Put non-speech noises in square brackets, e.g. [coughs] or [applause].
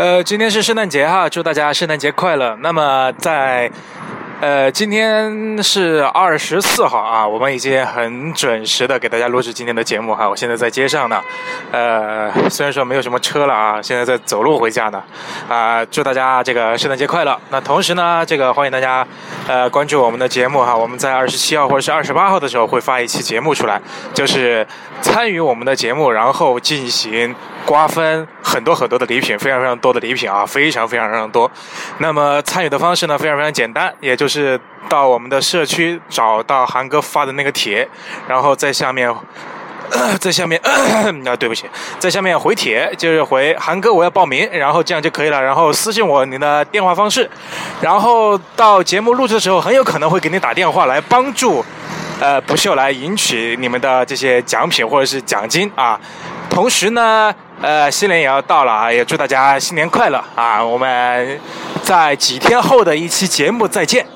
呃，今天是圣诞节哈，祝大家圣诞节快乐。那么在。呃，今天是二十四号啊，我们已经很准时的给大家录制今天的节目哈。我现在在街上呢，呃，虽然说没有什么车了啊，现在在走路回家呢，啊，祝大家这个圣诞节快乐。那同时呢，这个欢迎大家呃关注我们的节目哈，我们在二十七号或者是二十八号的时候会发一期节目出来，就是参与我们的节目，然后进行。瓜分很多很多的礼品，非常非常多的礼品啊，非常非常非常多。那么参与的方式呢，非常非常简单，也就是到我们的社区找到韩哥发的那个帖，然后在下面，[coughs] 在下面 [coughs] 啊，对不起，在下面回帖，就是回韩哥我要报名，然后这样就可以了。然后私信我您的电话方式，然后到节目录制的时候，很有可能会给你打电话来帮助，呃，不秀来赢取你们的这些奖品或者是奖金啊。同时呢。呃，新年也要到了啊，也祝大家新年快乐啊！我们在几天后的一期节目再见。